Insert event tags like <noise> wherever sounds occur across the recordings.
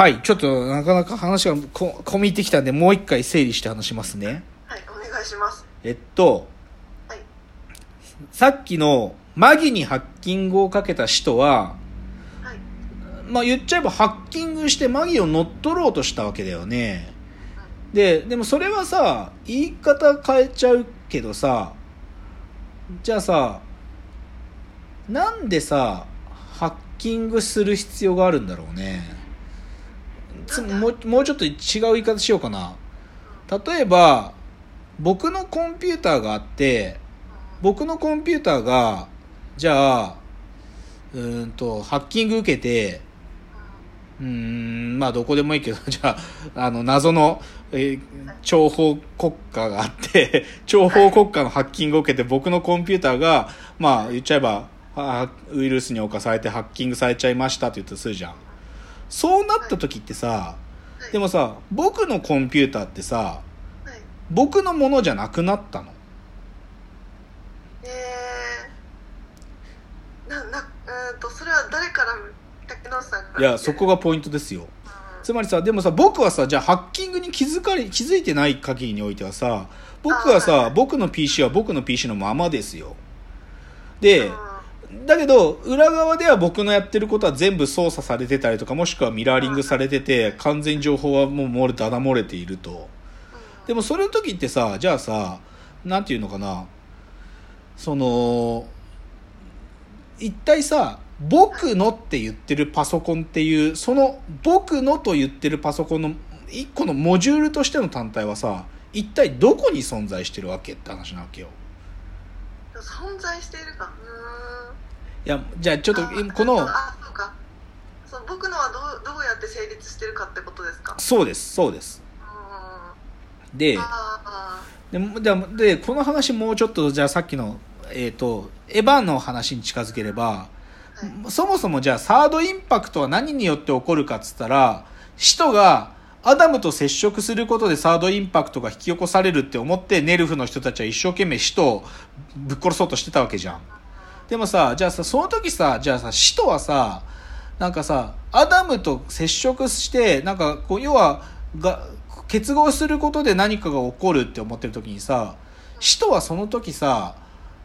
はい、ちょっとなかなか話がこ込み入ってきたんで、もう一回整理して話しますね。はいお願いしますえっと、はいさっきのマギにハッキングをかけた人は、はいまあ言っちゃえばハッキングしてマギを乗っ取ろうとしたわけだよね。で、でもそれはさ、言い方変えちゃうけどさ、じゃあさ、なんでさ、ハッキングする必要があるんだろうね。つもうもうちょっと違う言い方しようかな。例えば、僕のコンピューターがあって、僕のコンピューターが、じゃあ、うんと、ハッキング受けて、うん、まあどこでもいいけど、じゃあ、あの、謎の、えー諜報国家があって、諜報国家のハッキングを受けて、僕のコンピューターが、まあ言っちゃえば、ウイルスに侵されてハッキングされちゃいましたって言ったとするじゃん。そうなった時ってさ、はいでもさ、僕のコンピューターってさ、はい僕のものじゃなくなったの？えー、ななうーんとそれは誰から竹野内さんいや、そこがポイントですよ。うんつまりさ、でもさ、僕はさ、じゃあハッキングに気づかれ、気づいてない限りにおいてはさ、僕はあさ、僕の PC は僕の PC のままですよ。でう、だけど、裏側では僕のやってることは全部操作されてたりとか、もしくはミラーリングされてて、完全に情報はもう漏れ、だだ漏れていると。んでもそれの時ってさ、じゃあさ、なんていうのかな、その、一体さ、僕のって言ってるパソコンっていう、その僕のと言ってるパソコンの一個のモジュールとしての単体はさ、一体どこに存在してるわけって話なわけよ。存在しているか。ういや、じゃあちょっとこの、あそうか。そう僕のはどうどうやって成立してるかってことですか？そうです、そうです。うん。で、あでもでこの話もうちょっとじゃあさっきの、えっとエヴァの話に近づければ、はい。そもそもじゃあサードインパクトは何によって起こるかっつったら使徒がアダムと接触することでサードインパクトが引き起こされるって思ってネルフの人たちは一生懸命使徒をぶっ殺そうとしてたわけじゃん。でもさ、じゃあさ、その時さ、じゃあさ、使徒はさ、なんかさ、アダムと接触して、なんかこう、要は、が、結合することで何かが起こるって思ってる時にさ、使徒はその時さ、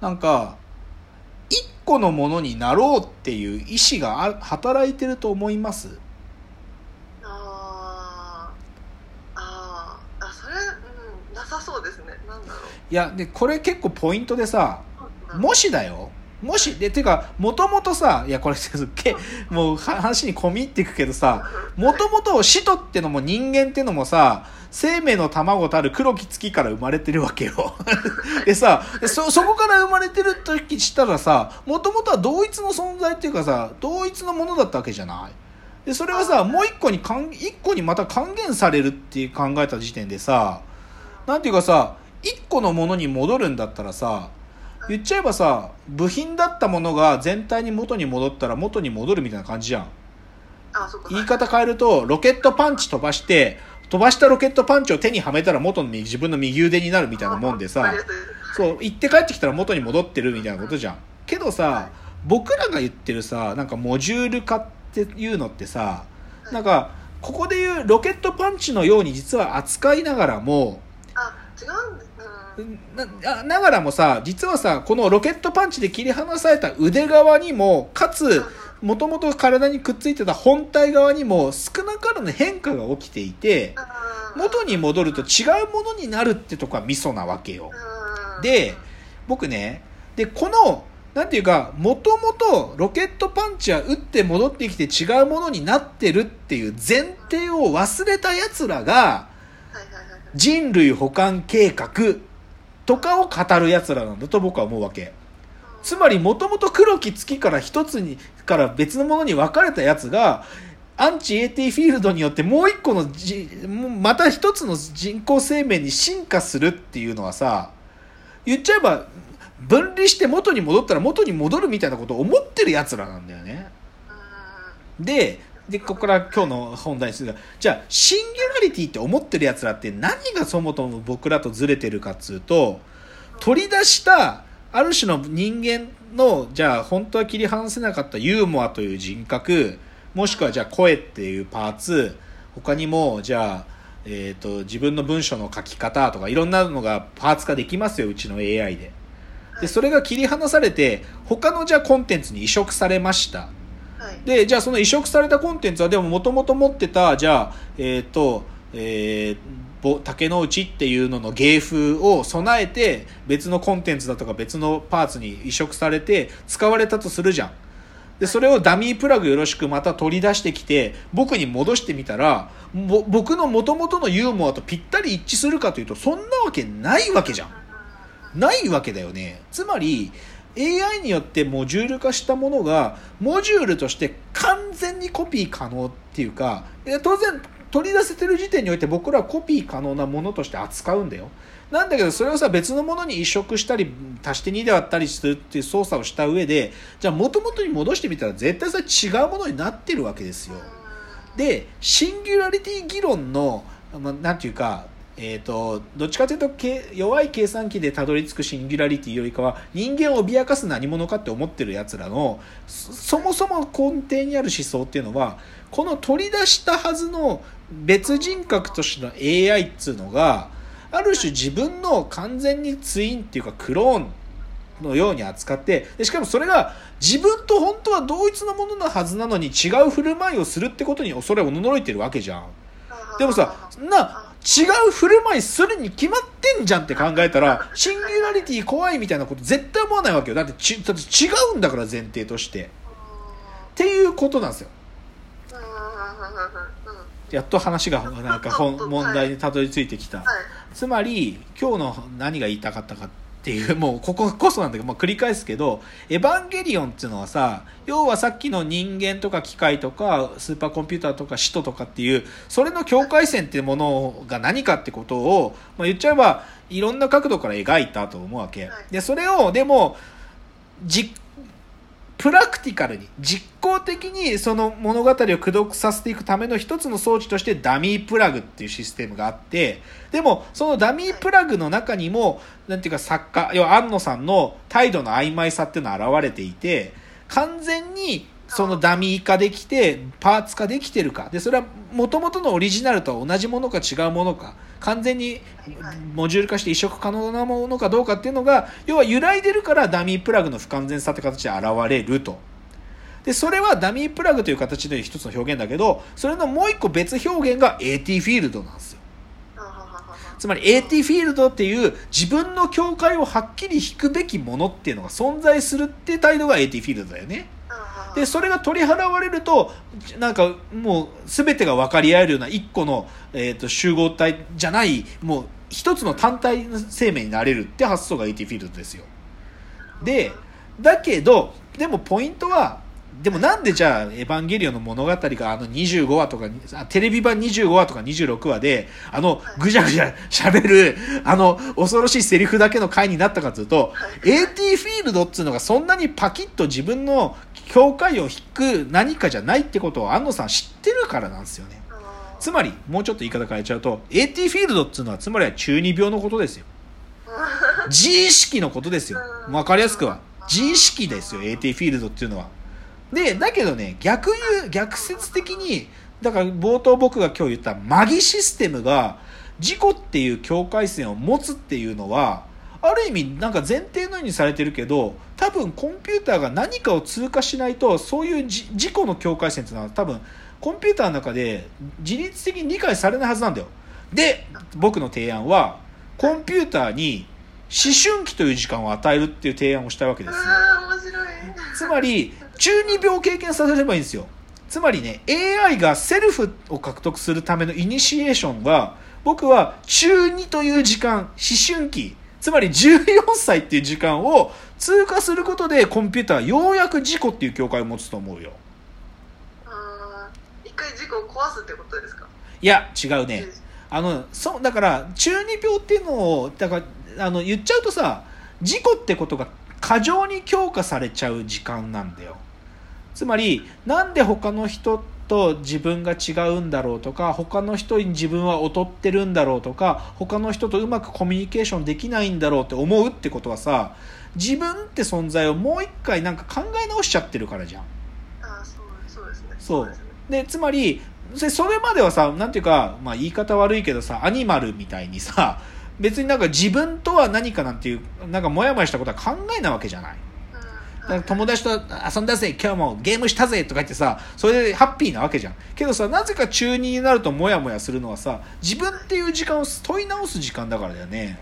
なんか、一個のものになろうっていう意志が働いてると思いますーあーあーあそれうんなさそうですねなんだろいや、で、これ結構ポイントでさ、もしだよ。もし、で、ていうか、もともとさ、いや、これ、すっげ、もう話に込み入っていくけどさ、もともと使徒ってのも人間ってのもさ、生命の卵たる黒き月から生まれてるわけよ。<laughs> でさ、でそ、そこから生まれてるとしたらさ、もともとは同一の存在っていうかさ、同一のものだったわけじゃないで、それはさ、もう一個に還、一個にまた還元されるって考えた時点でさ、なんていうかさ、個のものに戻るんだったらさ、言っちゃえばさ、部品だったものが全体に元に戻ったら元に戻るみたいな感じじゃん。言い方変えると、ロケットパンチ飛ばして、飛ばしたロケットパンチを手にはめたら元の右自分の右腕になるみたいなもんでさそう、行って帰ってきたら元に戻ってるみたいなことじゃん。けどさ、僕らが言ってるさ、なんかモジュール化っていうのってさ、なんか、ここでいうロケットパンチのように実は扱いながらも、あ違うんだうんななながらもさ実はさこのロケットパンチで切り離された腕側にもかつもともと体にくっついてた本体側にも少なからぬ変化が起きていてうん元に戻ると違うものになるってとこはミソなわけよ。うん。で僕ねでこのなんていうかもともとロケットパンチは打って戻ってきて違うものになってるっていう前提を忘れた奴らが人類保管計画とかを語る奴らなんだと僕は思うわけ。つまりもともと黒き月から一つに、から別のものに分かれたやつが、アンチ AT フィールドによってもう一個のじ、また一つの人工生命に進化するっていうのはさ、言っちゃえば、分離して元に戻ったら元に戻るみたいなことを思ってる奴らなんだよね。うんで、で、ここから今日の本題ですが、じゃあ、シンギュラリティって思ってる奴らって何がそもそも僕らとずれてるかっつうと、取り出した、ある種の人間の、じゃあ、本当は切り離せなかったユーモアという人格、もしくはじゃあ声っていうパーツ他にもじゃあ、えー、と自分の文章の書き方とかいろんなのがパーツ化できますようちの AI で。でそれが切り離されて他のじゃあコンテンツに移植されました。でじゃあその移植されたコンテンツはでももともと持ってたじゃあえっ、とえーぼ竹之内っていうのの芸風を備えて別のコンテンツだとか別のパーツに移植されて使われたとするじゃん。でそれをダミープラグよろしくまた取り出してきて僕に戻してみたらぼ僕の元々のユーモアとぴったり一致するかというとそんなわけないわけじゃん。ないわけだよね。つまり AI によってモジュール化したものがモジュールとして完全にコピー可能っていうか当然取り出せてる時点において僕らはコピー可能なものとして扱うんだよ。なんだけどそれをさ別のものに移植したり足して2で割ったりするっていう操作をした上でじゃあ元々に戻してみたら絶対それ違うものになってるわけですよ。でシンギュラリティ議論の、まあ、なんていうか、えー、とどっちかというと弱い計算機でたどり着くシンギュラリティよりかは人間を脅かす何者かって思ってるやつらのそもそも根底にある思想っていうのはこの取り出したはずの別人格としての AI っつうのがある種自分の完全にツインっていうかクローンのように扱ってでしかもそれが自分と本当は同一のもののはずなのに違う振る舞いをするってことに恐れをおののいてるわけじゃん。でもさな違う振る舞いするに決まってんじゃんって考えたら <laughs> シンギュラリティ怖いみたいなこと絶対思わないわけよ。だってちだって違うんだから前提として。っていうことなんですよ。やっと話がなんか本問題にたどり着いてきた。はい。つまり今日の何が言いたかったかっていう。<laughs> もうこここそなんだけど、まあ、繰り返すけど「エヴァンゲリオン」っていうのはさ要はさっきの人間とか機械とかスーパーコンピューターとか使徒とかっていうそれの境界線っていうものが何かってことを、まあ、言っちゃえばいろんな角度から描いたと思うわけ。はい。でそれをでもじプラクティカルに実行的にその物語を駆読させていくための一つの装置としてダミープラグっていうシステムがあってでもそのダミープラグの中にもなんていうか作家要は安野さんの態度の曖昧さっていうのが現れていて完全にそのダミー化できてパーツ化できてるか。でそれは元々のオリジナルとは同じものか違うものか。完全にモジュール化して移植可能なものかどうかっていうのが要は揺らいでるからダミープラグの不完全さって形で現れると。でそれはダミープラグという形で一つの表現だけどそれのもう一個別表現が AT フィールドなんですよ。つまり AT フィールドっていう自分の境界をはっきり引くべきものっていうのが存在するっていう態度が AT フィールドだよねでそれが取り払われるとなんかもう全てが分かり合えるような一個の、えー、と集合体じゃないもう一つの単体生命になれるって発想が AT フィールドですよ。でだけどでもポイントはでもなんでじゃあ「エヴァンゲリオン」の物語があの25話とかあテレビ版25話とか26話であのぐじゃぐじゃ喋るあの恐ろしいセリフだけの回になったかというと AT フィールドっつうのがそんなにパキッと自分の境界を引く何かじゃないってことを安野さん知ってるからなんですよね。つまりもうちょっと言い方変えちゃうと AT フィールドっつうのはつまりは中二病のことですよ。自意識のことですよ。分かりやすくは。自意識ですよ AT フィールドっていうのは。でだけどね逆言う逆説的にだから冒頭僕が今日言ったマギシステムが自己っていう境界線を持つっていうのはある意味なんか前提のようにされてるけど多分コンピューターが何かを通過しないとそういうじ自己の境界線っていうのは多分コンピューターの中で自律的に理解されないはずなんだよ。で僕の提案はコンピューターに思春期という時間を与えるっていう提案をしたわけです。面白い。つまり中二病を経験させればいいんですよ。つまりね AI がセルフを獲得するためのイニシエーションは僕は中2という時間思春期つまり14歳っていう時間を通過することでコンピューターはようやく自己っていう境界を持つと思うよ。あー一回事故を壊すってことですか？いや違うね。あのそうだから中二病っていうのをだからあの言っちゃうとさ自己ってことが過剰に強化されちゃう時間なんだよ。つまりなんで他の人と自分が違うんだろうとか他の人に自分は劣ってるんだろうとか他の人とうまくコミュニケーションできないんだろうって思うってことはさ自分って存在をもう一回なんか考え直しちゃってるからじゃん。そうですね。そう。でつまりそれまではさなんていうか、まあ、言い方悪いけどさアニマルみたいにさ別になんか自分とは何かなんていうなんかモヤモヤしたことは考えないわけじゃない友達と遊んだぜ今日もゲームしたぜとか言ってさそれでハッピーなわけじゃん。けどさなぜか中2になるとモヤモヤするのはさ自分っていう時間を問い直す時間だからだよね。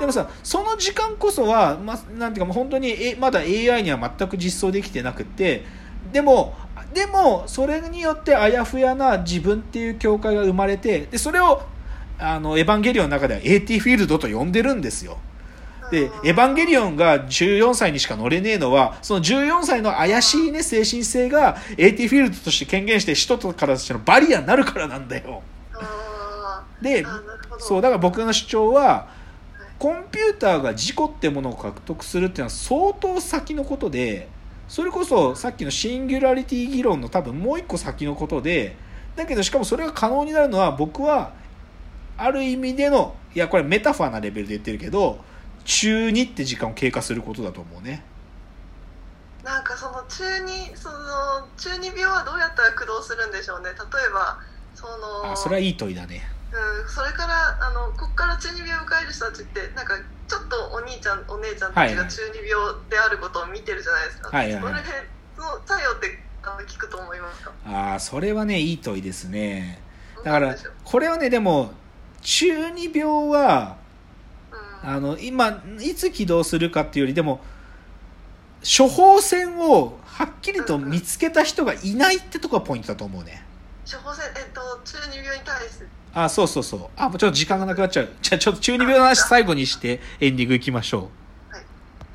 でもさその時間こそは、ま、なんていうかもう本当にえまだ AI には全く実装できてなくってでもでもそれによってあやふやな自分っていう境界が生まれてでそれをあのエヴァンゲリオンの中では AT フィールドと呼んでるんですよ。でエヴァンゲリオンが14歳にしか乗れねえのはその14歳の怪しいね精神性が AT フィールドとして権限して人とからしてのバリアになるからなんだよ。でそうだから僕の主張はコンピューターが自己ってものを獲得するっていうのは相当先のことでそれこそさっきのシンギュラリティ議論の多分もう一個先のことでだけどしかもそれが可能になるのは僕はある意味でのいやこれメタファーなレベルで言ってるけど中2って時間を経過することだと思うね。なんかその中二その中二病はどうやったら駆動するんでしょうね。例えばそのあそれはいい問いだね。うん、それからあのここから中二病を迎える人たちってなんかちょっとお兄ちゃんお姉ちゃんたちが中二病であることを見てるじゃないですか、はいはいはい。その作用ってあの聞くと思いますか？ああそれはねいい問いですね。だからこれはねでも中二病はうんあの今いつ起動するかっていうよりでも処方箋をはっきりと見つけた人がいないってとこがポイントだと思うね。処方箋えっと中二病に対して。あそうそうそう。あもうちょっと時間がなくなっちゃう。じゃあちょっと中二病の話最後にしてエンディングいきましょう